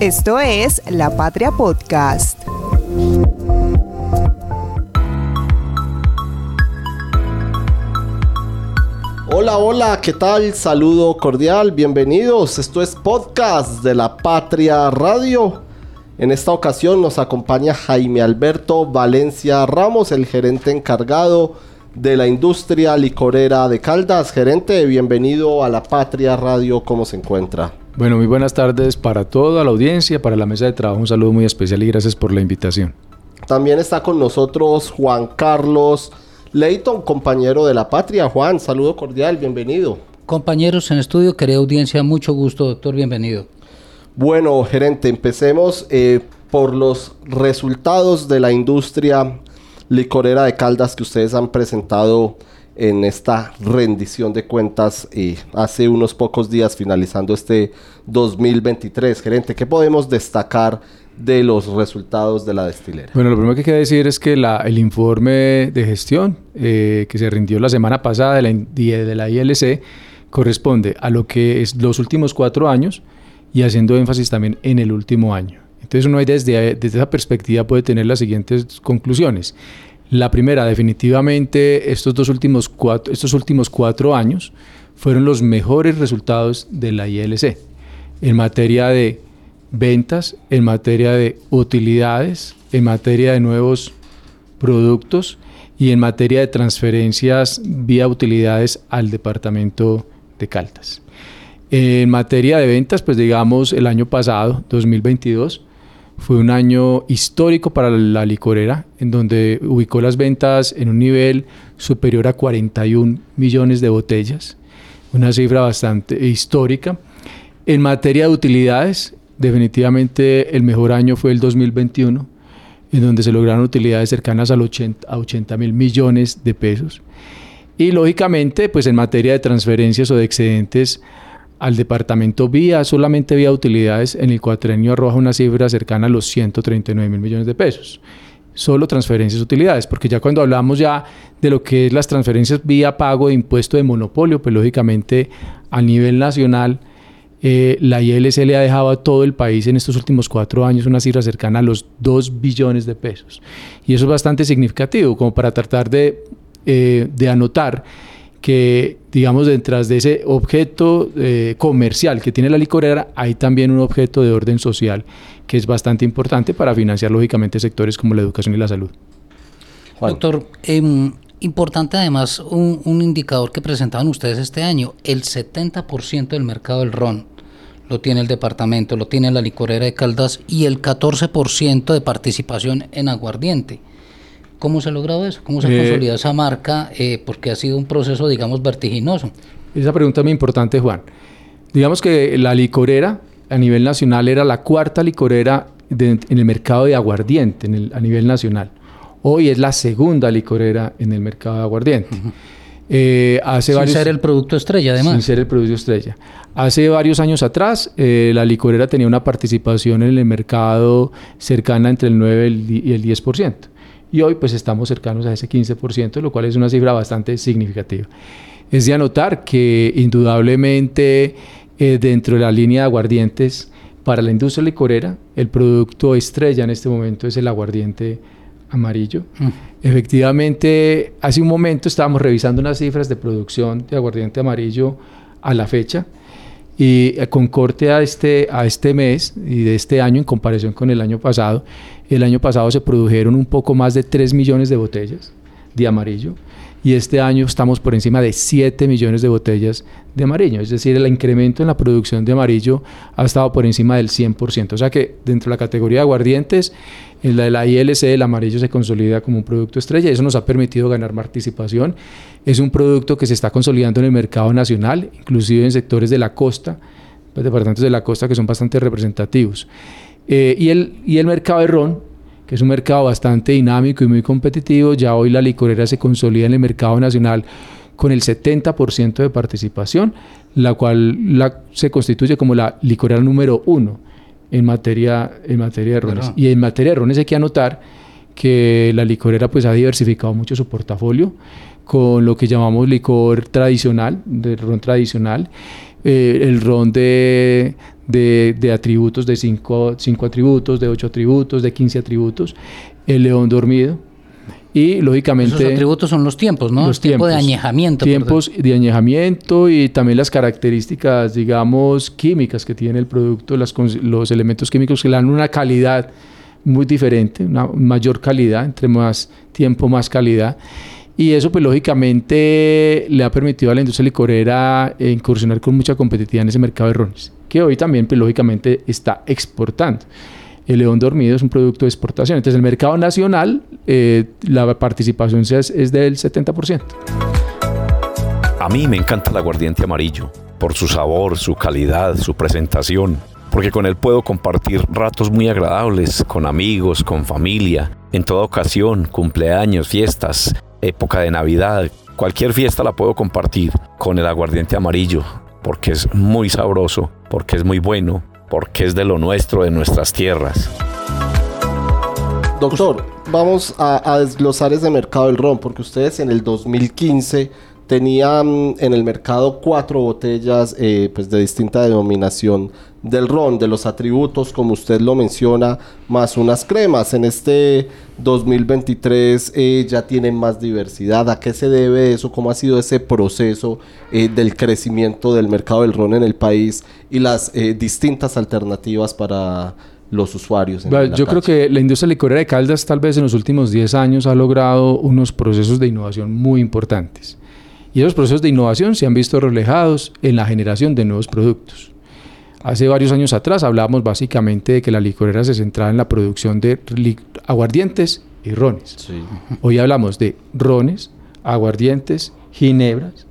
Esto es La Patria Podcast. Hola, hola, ¿qué tal? Saludo cordial, bienvenidos. Esto es podcast de La Patria Radio. En esta ocasión nos acompaña Jaime Alberto Valencia Ramos, el gerente encargado de la industria licorera de Caldas. Gerente, bienvenido a La Patria Radio, ¿cómo se encuentra? Bueno, muy buenas tardes para toda la audiencia, para la mesa de trabajo. Un saludo muy especial y gracias por la invitación. También está con nosotros Juan Carlos Leighton, compañero de La Patria. Juan, saludo cordial, bienvenido. Compañeros en estudio, querida audiencia, mucho gusto, doctor, bienvenido. Bueno, gerente, empecemos eh, por los resultados de la industria licorera de Caldas que ustedes han presentado en esta rendición de cuentas eh, hace unos pocos días finalizando este 2023. Gerente, ¿qué podemos destacar de los resultados de la destilera? Bueno, lo primero que hay que decir es que el informe de gestión eh, que se rindió la semana pasada de la, ILC corresponde a lo que es los últimos cuatro años y haciendo énfasis también en el último año. Entonces uno desde esa perspectiva puede tener las siguientes conclusiones. La primera, definitivamente estos dos últimos cuatro, estos últimos cuatro años fueron los mejores resultados de la ILC en materia de ventas, en materia de utilidades, en materia de nuevos productos y en materia de transferencias vía utilidades al departamento de Caldas. En materia de ventas, pues digamos, el año pasado, 2022, fue un año histórico para la licorera, en donde ubicó las ventas en un nivel superior a 41 millones de botellas, una cifra bastante histórica. En materia de utilidades, definitivamente el mejor año fue el 2021, en donde se lograron utilidades cercanas al 80, a 80 mil millones de pesos. Y lógicamente, pues en materia de transferencias o de excedentes, al departamento vía, solamente vía utilidades, en el cuatrenio arroja una cifra cercana a los 139 mil millones de pesos. Solo transferencias utilidades, porque ya cuando hablamos ya de lo que es las transferencias vía pago de impuesto de monopolio, pues lógicamente a nivel nacional eh, la ILC le ha dejado a todo el país en estos últimos cuatro años una cifra cercana a los 2 billones de pesos. Y eso es bastante significativo, como para tratar de, eh, de anotar que, digamos, detrás de ese objeto eh, comercial que tiene la licorera, hay también un objeto de orden social que es bastante importante para financiar, lógicamente, sectores como la educación y la salud. Doctor, em, importante además un, un, indicador que presentaban ustedes este año, el 70% del mercado del ron lo tiene el departamento, lo tiene la licorera de Caldas y el 14% de participación en aguardiente. ¿Cómo se ha logrado eso? ¿Cómo se ha eh, consolidado esa marca? Eh, porque ha sido un proceso, digamos, vertiginoso. Esa pregunta es muy importante, Juan. Digamos que la licorera a nivel nacional era la cuarta licorera en el mercado de aguardiente a nivel nacional. Hoy es la segunda licorera en el mercado de aguardiente. Eh, hace sin ser el producto estrella, además. Sin ser el producto estrella. Hace varios años atrás, la licorera tenía una participación en el mercado cercana entre el 9 y el 10% y hoy pues estamos cercanos a ese 15%, lo cual es una cifra bastante significativa. Es de anotar que indudablemente eh, dentro de la línea de aguardientes para la industria licorera, el producto estrella en este momento es el aguardiente amarillo. Mm. Efectivamente, hace un momento estábamos revisando unas cifras de producción de aguardiente amarillo a la fecha y eh, con corte a este, a este mes y de este año en comparación con el año pasado, el año pasado se produjeron un poco más de 3 millones de botellas de amarillo y este año estamos por encima de 7 millones de botellas de amarillo. Es decir, el incremento en la producción de amarillo ha estado por encima del 100%. O sea que dentro de la categoría de aguardientes, en la de ILC, el amarillo se consolida como un producto estrella y eso nos ha permitido ganar participación. Es un producto que se está consolidando en el mercado nacional, inclusive en sectores de la costa, pues, departamentos de la costa que son bastante representativos. Eh, y, el, y el mercado de ron, que es un mercado bastante dinámico y muy competitivo, ya hoy la licorera se consolida en el mercado nacional con el 70% de participación, la cual la, se constituye como la licorera número uno en materia, en materia de rones. Y en materia de rones hay que anotar que la licorera pues ha diversificado mucho su portafolio con lo que llamamos licor tradicional, de ron tradicional, eh, el ron de, de, atributos, de 5 atributos, de 8 atributos, de 15 atributos, el león dormido. Y lógicamente... Los atributos son los tiempos, ¿no? Los tiempos de añejamiento. Tiempos de añejamiento y también las características, digamos, químicas que tiene el producto, los elementos químicos que le dan una calidad muy diferente, una mayor calidad, entre más tiempo, más calidad. Y eso, pues lógicamente, le ha permitido a la industria licorera incursionar con mucha competitividad en ese mercado de rones, que hoy también, pues lógicamente, está exportando. El león dormido es un producto de exportación. Entonces, el mercado nacional, eh, la participación es, es del 70%. A mí me encanta el aguardiente amarillo, por su sabor, su calidad, su presentación porque con él puedo compartir ratos muy agradables con amigos, con familia, en toda ocasión, cumpleaños, fiestas, época de Navidad, cualquier fiesta la puedo compartir con el aguardiente amarillo, porque es muy sabroso, porque es muy bueno, porque es de lo nuestro, de nuestras tierras. Doctor, vamos a, desglosar ese mercado del ron, porque ustedes en el 2015 tenían en el mercado cuatro botellas eh, pues de distinta denominación del ron, de los atributos, como usted lo menciona, más unas cremas. En este 2023 eh, ya tienen más diversidad. ¿A qué se debe eso? ¿Cómo ha sido ese proceso eh, del crecimiento del mercado del ron en el país y las eh, distintas alternativas para los usuarios? yo creo que la industria licorera de Caldas tal vez en los últimos 10 años ha logrado unos procesos de innovación muy importantes. Y esos procesos de innovación se han visto reflejados en la generación de nuevos productos. Hace varios años atrás hablábamos básicamente de que la licorera se centraba en la producción de aguardientes y rones. Hoy hablamos de rones, aguardientes, ginebras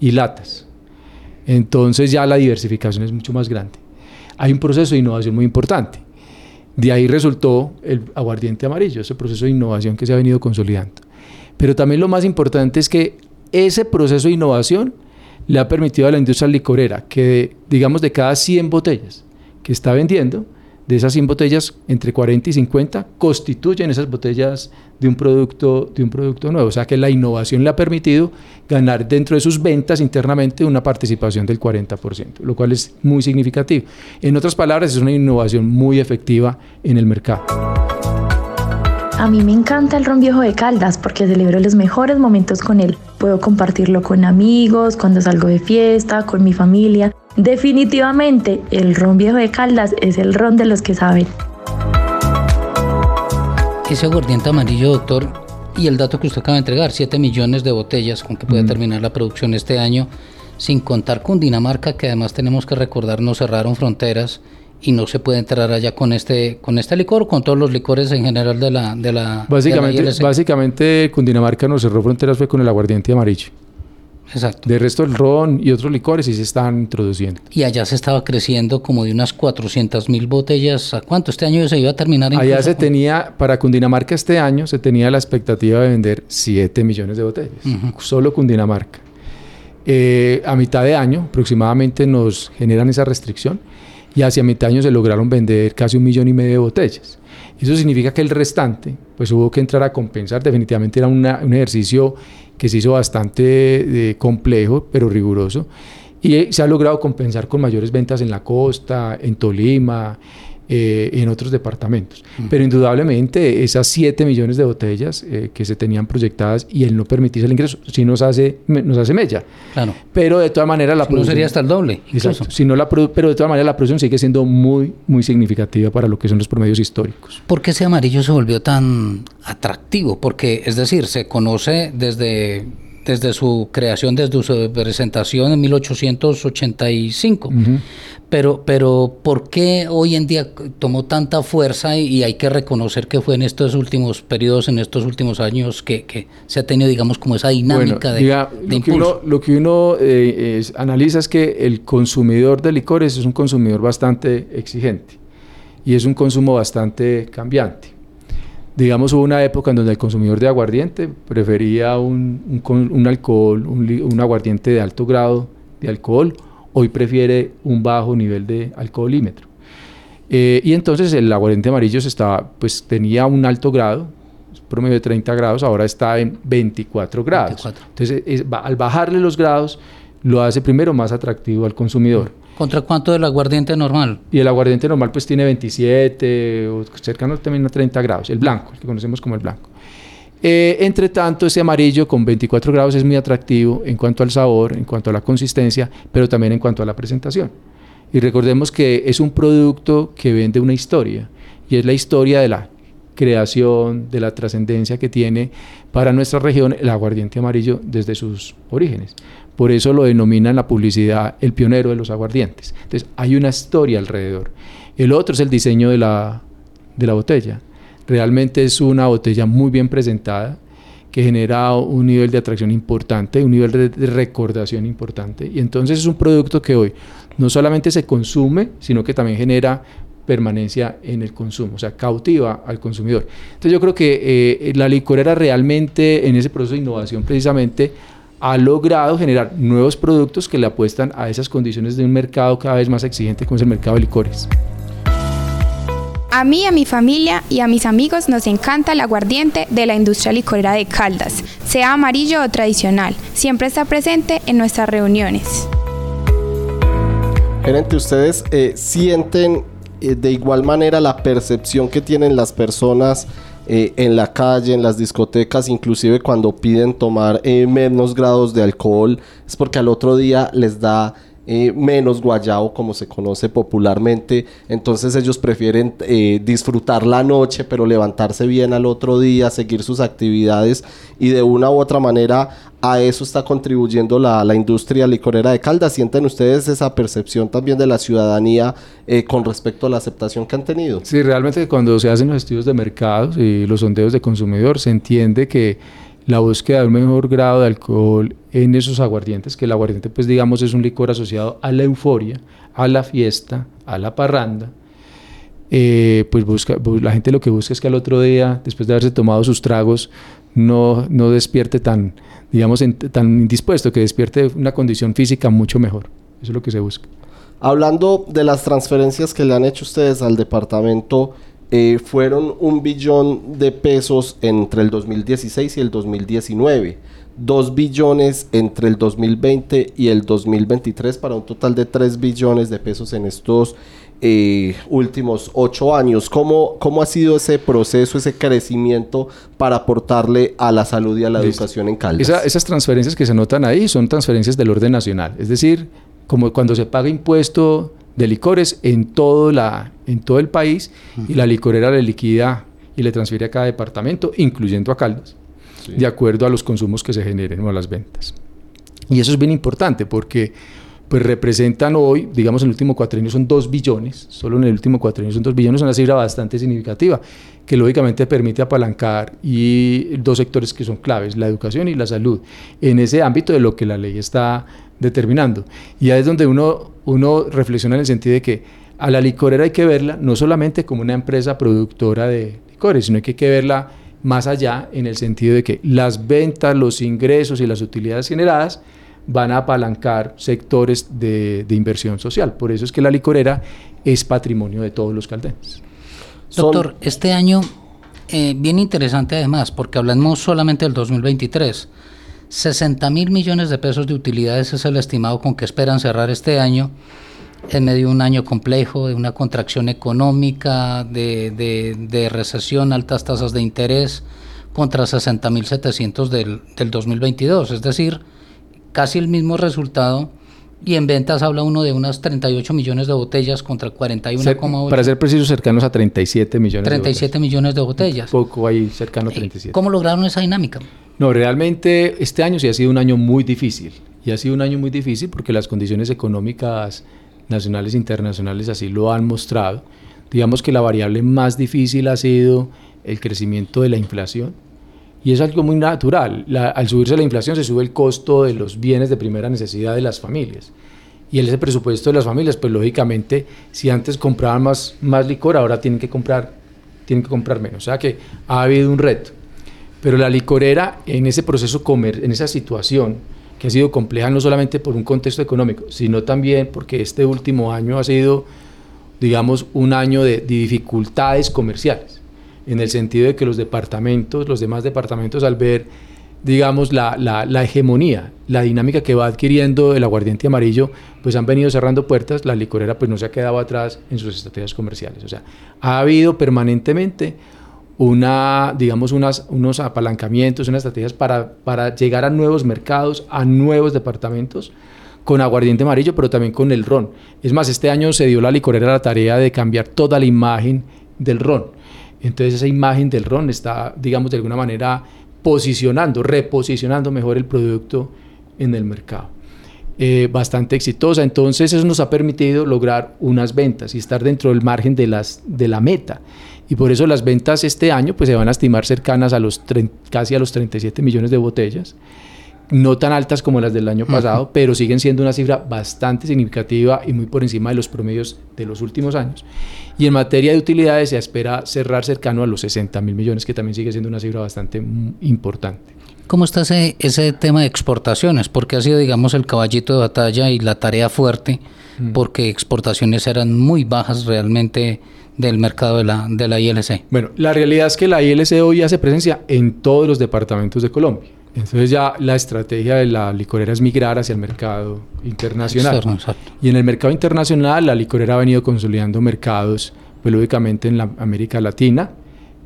y latas. Entonces ya la diversificación es mucho más grande. Hay un proceso de innovación muy importante. De ahí resultó el aguardiente amarillo, ese proceso de innovación que se ha venido consolidando. Pero también lo más importante es que ese proceso de innovación le ha permitido a la industria licorera que, digamos, de cada 100 botellas que está vendiendo, de esas 100 botellas, entre 40 y 50 constituyen esas botellas de un producto, de un producto nuevo. O sea que la innovación le ha permitido ganar dentro de sus ventas internamente una participación del 40%, lo cual es muy significativo. En otras palabras, es una innovación muy efectiva en el mercado. A mí me encanta el ron viejo de Caldas porque celebro los mejores momentos con él. Puedo compartirlo con amigos, cuando salgo de fiesta, con mi familia. Definitivamente, el ron viejo de Caldas es el ron de los que saben. Ese aguardiente amarillo, doctor, y el dato que usted acaba de entregar, 7 millones de botellas con que puede terminar la producción este año, sin contar con Dinamarca, que además tenemos que recordar no cerraron fronteras y no se puede entrar allá con este con este licor o con todos los licores en general de la de la básicamente básicamente Cundinamarca no cerró fronteras fue con el aguardiente amarillo Exacto. De resto, el ron y otros licores sí se están introduciendo. Y allá se estaba creciendo como de unas 400 mil botellas. ¿A cuánto? Este año se iba a terminar. Allá se tenía, para Cundinamarca este año, se tenía la expectativa de vender 7 millones de botellas. Solo Cundinamarca. Eh, a mitad de año aproximadamente nos generan esa restricción y hacia mitad año se lograron vender casi un millón y medio de botellas. Eso significa que el restante, pues hubo que entrar a compensar. Definitivamente era un ejercicio que se hizo bastante eh, complejo, pero riguroso. Y eh, se ha logrado compensar con mayores ventas en la costa, en Tolima, eh, en otros departamentos. Pero indudablemente esas 7 millones de botellas eh, que se tenían proyectadas y el no permitirse el ingreso, sí nos hace, nos hace mella. Claro. Pero de todas maneras la producción... No sería hasta el doble. Exacto. Si no la pero de todas maneras la producción sigue siendo muy, muy significativa para lo que son los promedios históricos. ¿Por qué ese amarillo se volvió tan atractivo? Porque, es decir, se conoce desde desde su creación, desde su presentación en 1885. pero, pero, ¿por qué hoy en día tomó tanta fuerza y, hay que reconocer que fue en estos últimos periodos, en estos últimos años, que, se ha tenido, digamos, como esa dinámica de, lo Que uno, lo que uno eh, analiza es que el consumidor de licores es un consumidor bastante exigente y es un consumo bastante cambiante. Digamos, hubo una época en donde el consumidor de aguardiente prefería un, un, alcohol, un, aguardiente de alto grado de alcohol, hoy prefiere un bajo nivel de alcoholímetro. Eh, y entonces el aguardiente amarillo estaba, pues, tenía un alto grado, promedio de 30 grados, ahora está en 24 grados. Entonces, al bajarle los grados, lo hace primero más atractivo al consumidor. ¿Contra cuánto del aguardiente normal? Y el aguardiente normal pues tiene 27 o cercano también a 30 grados, el blanco, el que conocemos como el blanco. Eh, entre tanto, ese amarillo con 24 grados es muy atractivo en cuanto al sabor, en cuanto a la consistencia, pero también en cuanto a la presentación. Y recordemos que es un producto que vende una historia, y es la historia de la creación, de la trascendencia que tiene para nuestra región el aguardiente amarillo desde sus orígenes. Por eso lo denominan la publicidad el pionero de los aguardientes. Entonces hay una historia alrededor. El otro es el diseño de la, de la botella. Realmente es una botella muy bien presentada que genera un nivel de atracción importante, un nivel de, recordación importante. Y entonces es un producto que hoy no solamente se consume, sino que también genera permanencia en el consumo, o sea, cautiva al consumidor. Entonces yo creo que eh, la licorera realmente en ese proceso de innovación precisamente ha logrado generar nuevos productos que le apuestan a esas condiciones de un mercado cada vez más exigente como es el mercado de licores. A mí, a mi familia y a mis amigos nos encanta el aguardiente de la industria licorera de Caldas, sea amarillo o tradicional, siempre está presente en nuestras reuniones. Gerente, ¿ustedes eh, sienten eh, de igual manera la percepción que tienen las personas eh, en la calle, en las discotecas, inclusive cuando piden tomar eh, menos grados de alcohol, es porque al otro día les da menos guayao, como se conoce popularmente. Entonces ellos prefieren disfrutar la noche, pero levantarse bien al otro día, seguir sus actividades y de una u otra manera a eso está contribuyendo la, industria licorera de Caldas. ¿Sienten ustedes esa percepción también de la ciudadanía eh, con respecto a la aceptación que han tenido? Sí, realmente cuando se hacen los estudios de mercados y los sondeos de consumidor, se entiende que la búsqueda de un mejor grado de alcohol en esos aguardientes, que el aguardiente pues digamos es un licor asociado a la euforia, a la fiesta, a la parranda, eh, pues busca, la gente lo que busca es que al otro día, después de haberse tomado sus tragos, no, no despierte tan, digamos, tan indispuesto, que despierte una condición física mucho mejor. Eso es lo que se busca. Hablando de las transferencias que le han hecho ustedes al departamento, eh, fueron un billón de pesos entre el 2016 y el 2019, dos billones entre el 2020 y el 2023 para un total de tres billones de pesos en estos eh, últimos ocho años. ¿Cómo, ¿Cómo ha sido ese proceso, ese crecimiento para aportarle a la salud y a la educación en Caldas? esas transferencias que se notan ahí son transferencias del orden nacional, es decir, como cuando se paga impuesto de licores en todo, la, en todo el país y la licorera le liquida y le transfiere a cada departamento, incluyendo a Caldas, de acuerdo a los consumos que se generen o a las ventas. Y eso es bien importante porque pues representan hoy, digamos en el último cuatrienio son 2 billones, solo en el último cuatrienio son 2 billones, una cifra bastante significativa, que lógicamente permite apalancar y dos sectores que son claves, la educación y la salud, en ese ámbito de lo que la ley está determinando. Y ahí es donde uno, uno reflexiona en el sentido de que a la licorera hay que verla no solamente como una empresa productora de licores, sino que hay que verla más allá en el sentido de que las ventas, los ingresos y las utilidades generadas van a apalancar sectores de, inversión social. Por eso es que la licorera es patrimonio de todos los caldenses. Doctor, este año, eh, bien interesante además, porque hablamos solamente del 2023. 60 mil millones de pesos de utilidades es el estimado con que esperan cerrar este año en medio de un año complejo, de una contracción económica, de, de, recesión, altas tasas de interés, contra 60 mil 700 del, del 2022. Es decir, casi el mismo resultado. Y en ventas habla uno de unas 38 millones de botellas contra 41,8. Para ser preciso, cercanos a 37 millones 37 millones de botellas. poco ahí cercano a 37. ¿Cómo lograron esa dinámica? No, realmente este año sí ha sido un año muy difícil. Y ha sido un año muy difícil porque las condiciones económicas nacionales e internacionales así lo han mostrado. Digamos que la variable más difícil ha sido el crecimiento de la inflación y es algo muy natural. al subirse la inflación se sube el costo de los bienes de primera necesidad de las familias. Y ese presupuesto de las familias, pues lógicamente, si antes compraban más, más licor, ahora tienen que comprar, tienen que comprar menos. O sea que ha habido un reto. Pero la licorera en ese proceso comer, en esa situación que ha sido compleja no solamente por un contexto económico, sino también porque este último año ha sido, digamos, un año de dificultades comerciales en el sentido de que los departamentos, los demás departamentos al ver digamos, la, la, hegemonía, la dinámica que va adquiriendo el aguardiente amarillo, pues han venido cerrando puertas, la licorera pues no se ha quedado atrás en sus estrategias comerciales. O sea, ha habido permanentemente una, digamos, unas, unos apalancamientos, unas estrategias para, para llegar a nuevos mercados, a nuevos departamentos, con aguardiente amarillo, pero también con el ron. Es más, este año se dio la licorera la tarea de cambiar toda la imagen del ron. Entonces esa imagen del ron está, digamos, de alguna manera posicionando, reposicionando mejor el producto en el mercado. Eh, bastante exitosa, entonces eso nos ha permitido lograr unas ventas y estar dentro del margen de, las, de la meta. Y por eso las ventas este año pues, se van a estimar cercanas a los casi a los 37 millones de botellas no tan altas como las del año pasado, pero siguen siendo una cifra bastante significativa y muy por encima de los promedios de los últimos años. Y en materia de utilidades se espera cerrar cercano a los 60 mil millones, que también sigue siendo una cifra bastante importante. ¿Cómo está ese, ese tema de exportaciones? Porque ha sido, digamos, el caballito de batalla y la tarea fuerte, mm. porque exportaciones eran muy bajas realmente del mercado de la, de la ILC. Bueno, la realidad es que la ILC hoy hace presencia en todos los departamentos de Colombia. Entonces ya la estrategia de la licorera es migrar hacia el mercado internacional. y en el mercado internacional la licorera ha venido consolidando mercados, pues lógicamente en la América Latina,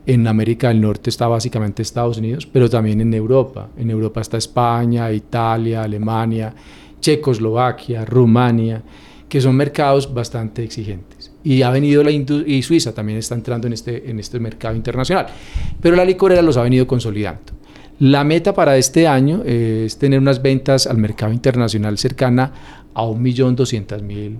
en América del Norte está básicamente Estados Unidos, pero también en Europa. En Europa está España, Italia, Alemania, Checoslovaquia, Rumania, que son mercados bastante exigentes. Y ha venido la y Suiza también está entrando en este, en este mercado internacional. Pero la licorera los ha venido consolidando. La meta para este año es tener unas ventas al mercado internacional cercana a 1.200.000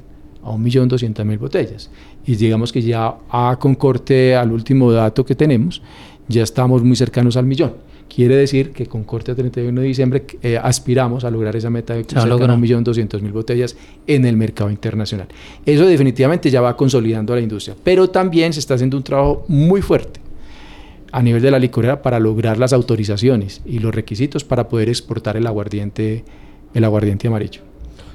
a 1.200.000 botellas. Y digamos que ya a con corte al último dato que tenemos, ya estamos muy cercanos al millón. Quiere decir que con corte a 31 de diciembre eh, aspiramos a lograr esa meta de cercano a 1.200.000 botellas en el mercado internacional. Eso definitivamente ya va consolidando a la industria, pero también se está haciendo un trabajo muy fuerte a nivel de la licorera para lograr las autorizaciones y los requisitos para poder exportar el aguardiente, el aguardiente amarillo.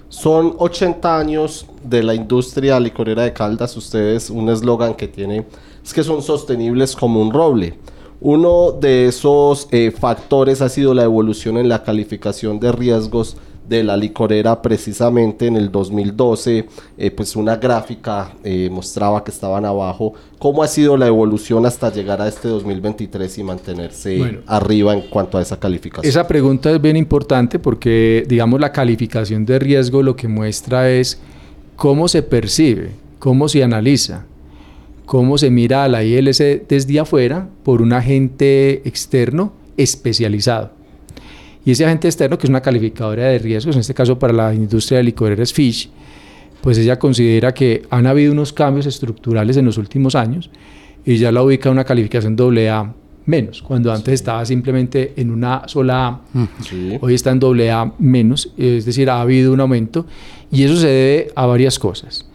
Son 80 años de la industria licorera de Caldas. Ustedes, un eslogan que tiene es que son sostenibles como un roble. Uno de esos eh, factores ha sido la evolución en la calificación de riesgos de la licorera precisamente en el 2012 eh, pues una gráfica eh, mostraba que estaban abajo. Cómo ha sido la evolución hasta llegar a este 2023 y mantenerse arriba en cuanto a esa calificación esa pregunta es bien importante porque digamos la calificación de riesgo lo que muestra es cómo se percibe cómo se analiza cómo se mira a la ILC desde afuera por un agente externo especializado. Y ese agente externo, que es una calificadora de riesgos, en este caso para la industria de licoreras Fish, pues ella considera que han habido unos cambios estructurales en los últimos años y ya la ubica en una calificación AA menos, cuando antes estaba simplemente en una sola A, hoy está en AA menos, es decir, ha habido un aumento y eso se debe a varias cosas.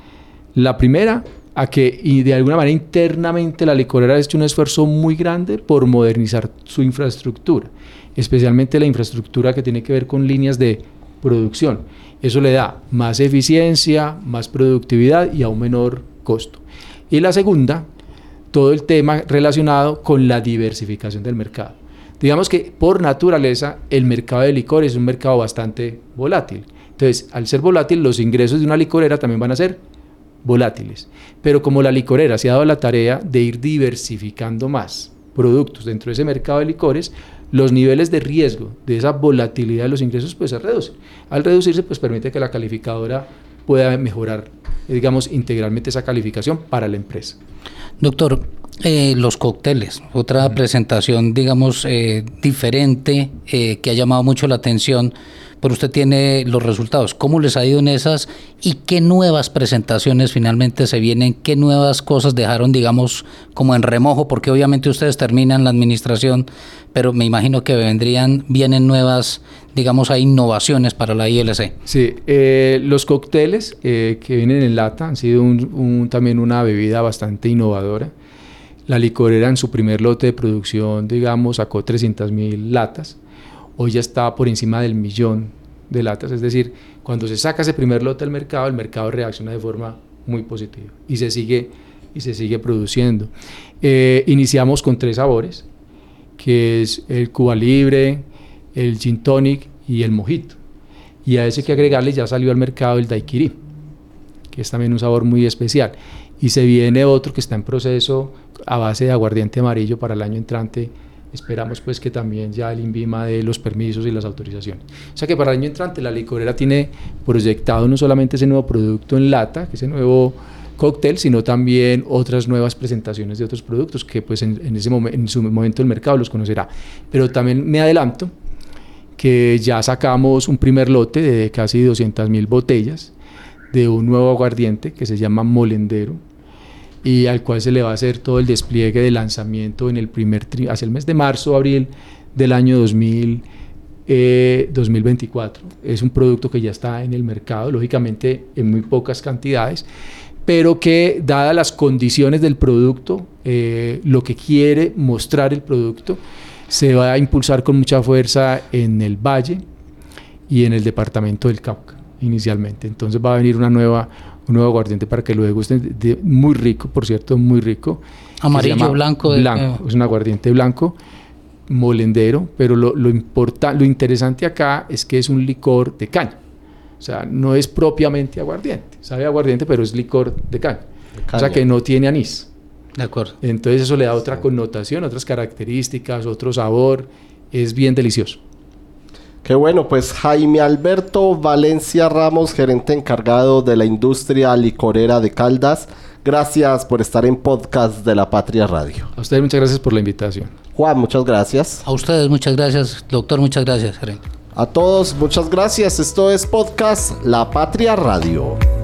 La primera, a que y de alguna manera internamente la licorera ha hecho un esfuerzo muy grande por modernizar su infraestructura especialmente la infraestructura que tiene que ver con líneas de producción. Eso le da más eficiencia, más productividad y a un menor costo. Y la segunda, todo el tema relacionado con la diversificación del mercado. Digamos que por naturaleza el mercado de licores es un mercado bastante volátil. Entonces, al ser volátil, los ingresos de una licorera también van a ser volátiles. Pero como la licorera se ha dado la tarea de ir diversificando más productos dentro de ese mercado de licores, los niveles de riesgo de esa volatilidad de los ingresos pues se reducen. Al reducirse pues permite que la calificadora pueda mejorar, digamos, integralmente esa calificación para la empresa. Doctor, eh, los cócteles, otra presentación, digamos, eh, diferente eh, que ha llamado mucho la atención usted tiene los resultados. ¿Cómo les ha ido en esas y qué nuevas presentaciones finalmente se vienen? ¿Qué nuevas cosas dejaron, digamos, como en remojo? Porque obviamente ustedes terminan la administración, pero me imagino que vendrían, vienen nuevas, digamos, hay innovaciones para la ILC. Sí, eh, los cócteles eh, que vienen en lata han sido también una bebida bastante innovadora. La licorera en su primer lote de producción, digamos, sacó 300 mil latas hoy ya está por encima del millón de latas. Es decir, cuando se saca ese primer lote al mercado, el mercado reacciona de forma muy positiva y se sigue, y se sigue produciendo. Eh, iniciamos con tres sabores, que es el Cuba Libre, el gin tonic y el mojito. Y a ese que agregarle ya salió al mercado el daiquiri, que es también un sabor muy especial. Y se viene otro que está en proceso a base de aguardiente amarillo para el año entrante. Esperamos pues que también ya el INVIMA de los permisos y las autorizaciones. O sea que para el año entrante la licorera tiene proyectado no solamente ese nuevo producto en lata, ese nuevo cóctel, sino también otras nuevas presentaciones de otros productos que pues en, ese momento en su momento el mercado los conocerá. Pero también me adelanto que ya sacamos un primer lote de casi 200 mil botellas de un nuevo aguardiente que se llama Molendero y al cual se le va a hacer todo el despliegue de lanzamiento en el primer hacia el mes de marzo abril del año 2000 2024. Eh, es un producto que ya está en el mercado, lógicamente en muy pocas cantidades, pero que dadas las condiciones del producto, eh, lo que quiere mostrar el producto, se va a impulsar con mucha fuerza en el Valle y en el departamento del Cauca inicialmente. Entonces va a venir una nueva, un nuevo aguardiente para que luego esté muy rico, por cierto, muy rico. Amarillo, blanco. blanco, es un aguardiente blanco, molendero, pero lo, lo, lo interesante acá es que es un licor de caña. O sea, no es propiamente aguardiente. Sabe aguardiente, pero es licor de caña. O sea, que no tiene anís. De acuerdo. Entonces eso le da otra connotación, otras características, otro sabor. Es bien delicioso. Qué bueno, pues Jaime Alberto Valencia Ramos, gerente encargado de la industria licorera de Caldas. Gracias por estar en podcast de la Patria Radio. A ustedes muchas gracias por la invitación. Juan, muchas gracias. A ustedes muchas gracias, doctor, muchas gracias, gerente. A todos, muchas gracias. Esto es podcast La Patria Radio.